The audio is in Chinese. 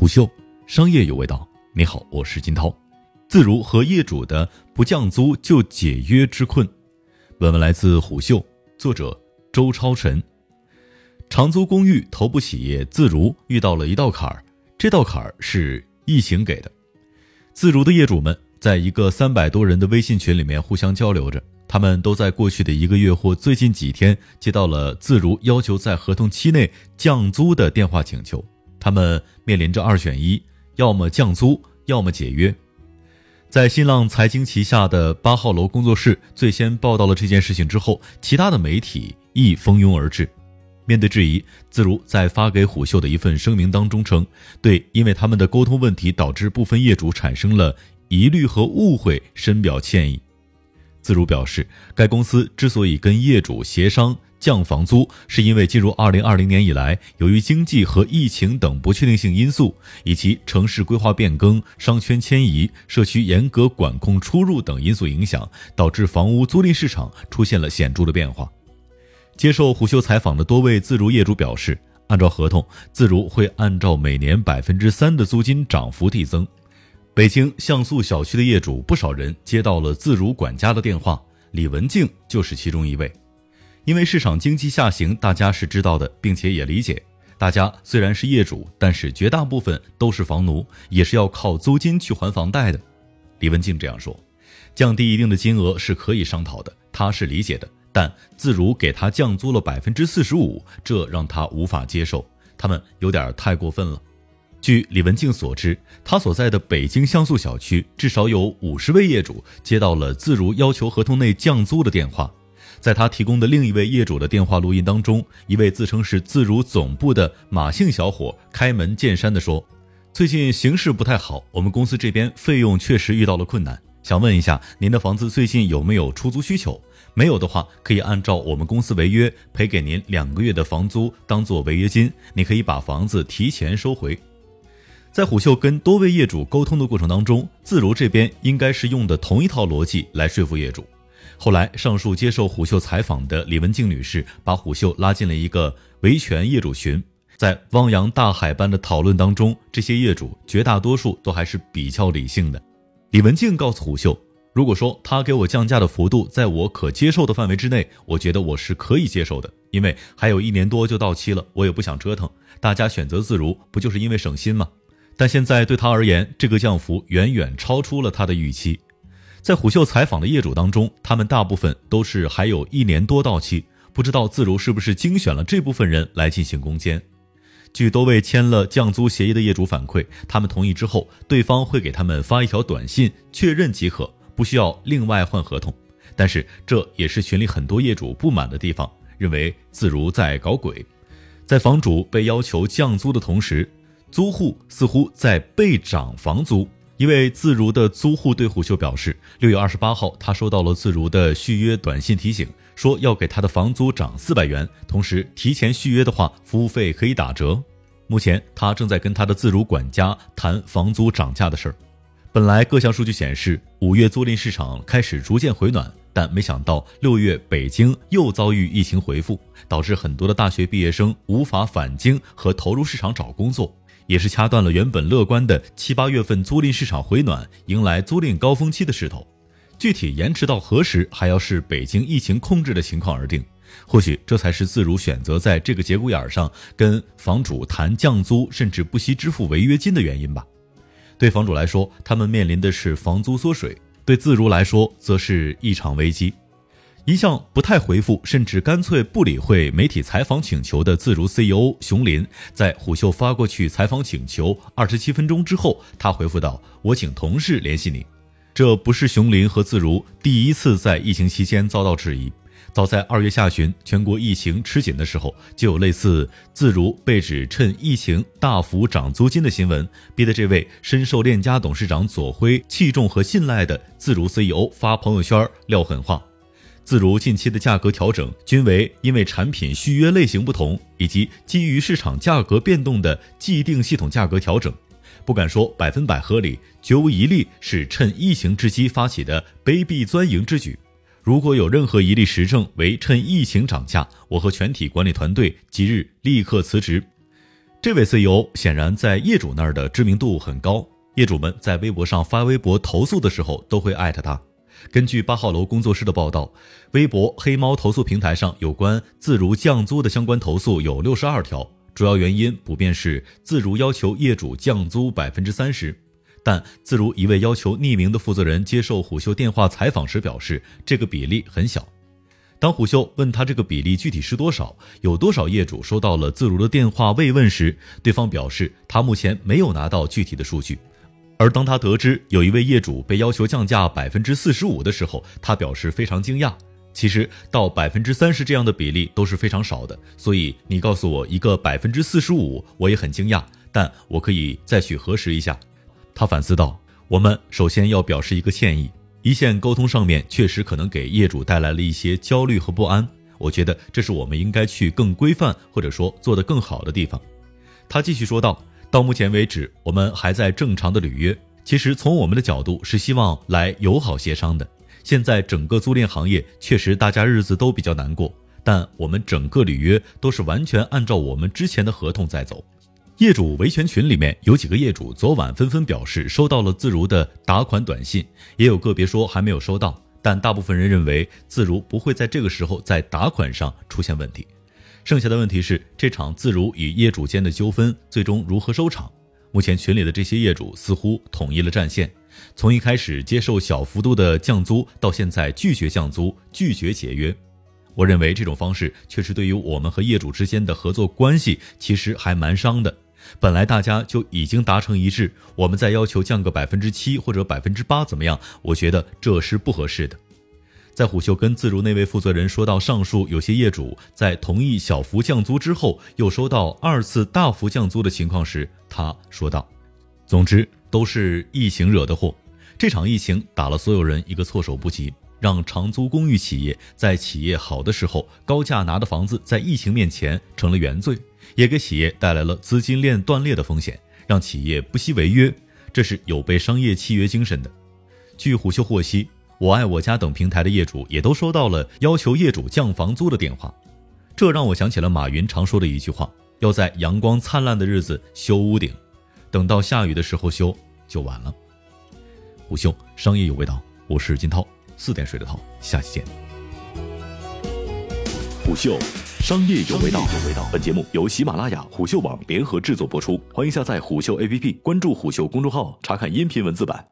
虎嗅，商业有味道。你好，我是金涛。自如和业主的不降租就解约之困。本文来自虎嗅，作者周超晨。长租公寓头部企业自如遇到了一道坎儿，这道坎儿是疫情给的。自如的业主们在一个三百多人的微信群里面互相交流着，他们都在过去的一个月或最近几天接到了自如要求在合同期内降租的电话请求。他们面临着二选一，要么降租，要么解约。在新浪财经旗下的八号楼工作室最先报道了这件事情之后，其他的媒体亦蜂拥而至。面对质疑，自如在发给虎嗅的一份声明当中称，对因为他们的沟通问题导致部分业主产生了疑虑和误会深表歉意。自如表示，该公司之所以跟业主协商。降房租是因为进入二零二零年以来，由于经济和疫情等不确定性因素，以及城市规划变更、商圈迁移、社区严格管控出入等因素影响，导致房屋租赁市场出现了显著的变化。接受虎嗅采访的多位自如业主表示，按照合同，自如会按照每年百分之三的租金涨幅递增。北京像素小区的业主不少人接到了自如管家的电话，李文静就是其中一位。因为市场经济下行，大家是知道的，并且也理解。大家虽然是业主，但是绝大部分都是房奴，也是要靠租金去还房贷的。李文静这样说：“降低一定的金额是可以商讨的，他是理解的。但自如给他降租了百分之四十五，这让他无法接受，他们有点太过分了。”据李文静所知，他所在的北京像素小区至少有五十位业主接到了自如要求合同内降租的电话。在他提供的另一位业主的电话录音当中，一位自称是自如总部的马姓小伙开门见山地说：“最近形势不太好，我们公司这边费用确实遇到了困难。想问一下，您的房子最近有没有出租需求？没有的话，可以按照我们公司违约赔给您两个月的房租当做违约金，你可以把房子提前收回。”在虎嗅跟多位业主沟通的过程当中，自如这边应该是用的同一套逻辑来说服业主。后来，上述接受虎嗅采访的李文静女士把虎嗅拉进了一个维权业主群，在汪洋大海般的讨论当中，这些业主绝大多数都还是比较理性的。李文静告诉虎嗅，如果说他给我降价的幅度在我可接受的范围之内，我觉得我是可以接受的，因为还有一年多就到期了，我也不想折腾。大家选择自如，不就是因为省心吗？但现在对他而言，这个降幅远远超出了他的预期。在虎嗅采访的业主当中，他们大部分都是还有一年多到期，不知道自如是不是精选了这部分人来进行攻坚。据多位签了降租协议的业主反馈，他们同意之后，对方会给他们发一条短信确认即可，不需要另外换合同。但是这也是群里很多业主不满的地方，认为自如在搞鬼。在房主被要求降租的同时，租户似乎在被涨房租。一位自如的租户对虎嗅表示，六月二十八号，他收到了自如的续约短信提醒，说要给他的房租涨四百元，同时提前续约的话，服务费可以打折。目前，他正在跟他的自如管家谈房租涨价的事儿。本来各项数据显示，五月租赁市场开始逐渐回暖，但没想到六月北京又遭遇疫情回复，导致很多的大学毕业生无法返京和投入市场找工作。也是掐断了原本乐观的七八月份租赁市场回暖、迎来租赁高峰期的势头。具体延迟到何时，还要视北京疫情控制的情况而定。或许这才是自如选择在这个节骨眼上跟房主谈降租，甚至不惜支付违约金的原因吧。对房主来说，他们面临的是房租缩水；对自如来说，则是一场危机。一向不太回复，甚至干脆不理会媒体采访请求的自如 CEO 熊林，在虎嗅发过去采访请求二十七分钟之后，他回复道：“我请同事联系你。”这不是熊林和自如第一次在疫情期间遭到质疑。早在二月下旬，全国疫情吃紧的时候，就有类似自如被指趁疫情大幅涨租金的新闻，逼得这位深受链家董事长左晖器重和信赖的自如 CEO 发朋友圈撂狠话。自如近期的价格调整均为因为产品续约类型不同，以及基于市场价格变动的既定系统价格调整，不敢说百分百合理，绝无一例是趁疫情之机发起的卑鄙钻营之举。如果有任何一例实证为趁疫情涨价，我和全体管理团队即日立刻辞职。这位 CEO 显然在业主那儿的知名度很高，业主们在微博上发微博投诉的时候都会艾特他。根据八号楼工作室的报道，微博黑猫投诉平台上有关自如降租的相关投诉有六十二条，主要原因普遍是自如要求业主降租百分之三十。但自如一位要求匿名的负责人接受虎嗅电话采访时表示，这个比例很小。当虎嗅问他这个比例具体是多少，有多少业主收到了自如的电话慰问时，对方表示他目前没有拿到具体的数据。而当他得知有一位业主被要求降价百分之四十五的时候，他表示非常惊讶。其实到百分之三十这样的比例都是非常少的，所以你告诉我一个百分之四十五，我也很惊讶。但我可以再去核实一下。他反思道：“我们首先要表示一个歉意，一线沟通上面确实可能给业主带来了一些焦虑和不安。我觉得这是我们应该去更规范或者说做得更好的地方。”他继续说道。到目前为止，我们还在正常的履约。其实从我们的角度是希望来友好协商的。现在整个租赁行业确实大家日子都比较难过，但我们整个履约都是完全按照我们之前的合同在走。业主维权群里面有几个业主昨晚纷纷表示收到了自如的打款短信，也有个别说还没有收到，但大部分人认为自如不会在这个时候在打款上出现问题。剩下的问题是，这场自如与业主间的纠纷最终如何收场？目前群里的这些业主似乎统一了战线，从一开始接受小幅度的降租，到现在拒绝降租、拒绝解约。我认为这种方式确实对于我们和业主之间的合作关系其实还蛮伤的。本来大家就已经达成一致，我们再要求降个百分之七或者百分之八怎么样？我觉得这是不合适的。在虎嗅跟自如那位负责人说到上述有些业主在同意小幅降租之后，又收到二次大幅降租的情况时，他说道：“总之都是疫情惹的祸，这场疫情打了所有人一个措手不及，让长租公寓企业在企业好的时候高价拿的房子，在疫情面前成了原罪，也给企业带来了资金链断裂的风险，让企业不惜违约，这是有悖商业契约精神的。”据虎嗅获悉。我爱我家等平台的业主也都收到了要求业主降房租的电话，这让我想起了马云常说的一句话：要在阳光灿烂的日子修屋顶，等到下雨的时候修就晚了。虎嗅商业有味道，我是金涛，四点水的涛，下期见。虎嗅商业有味道，本节目由喜马拉雅、虎嗅网联合制作播出，欢迎下载虎嗅 APP，关注虎嗅公众号，查看音频文字版。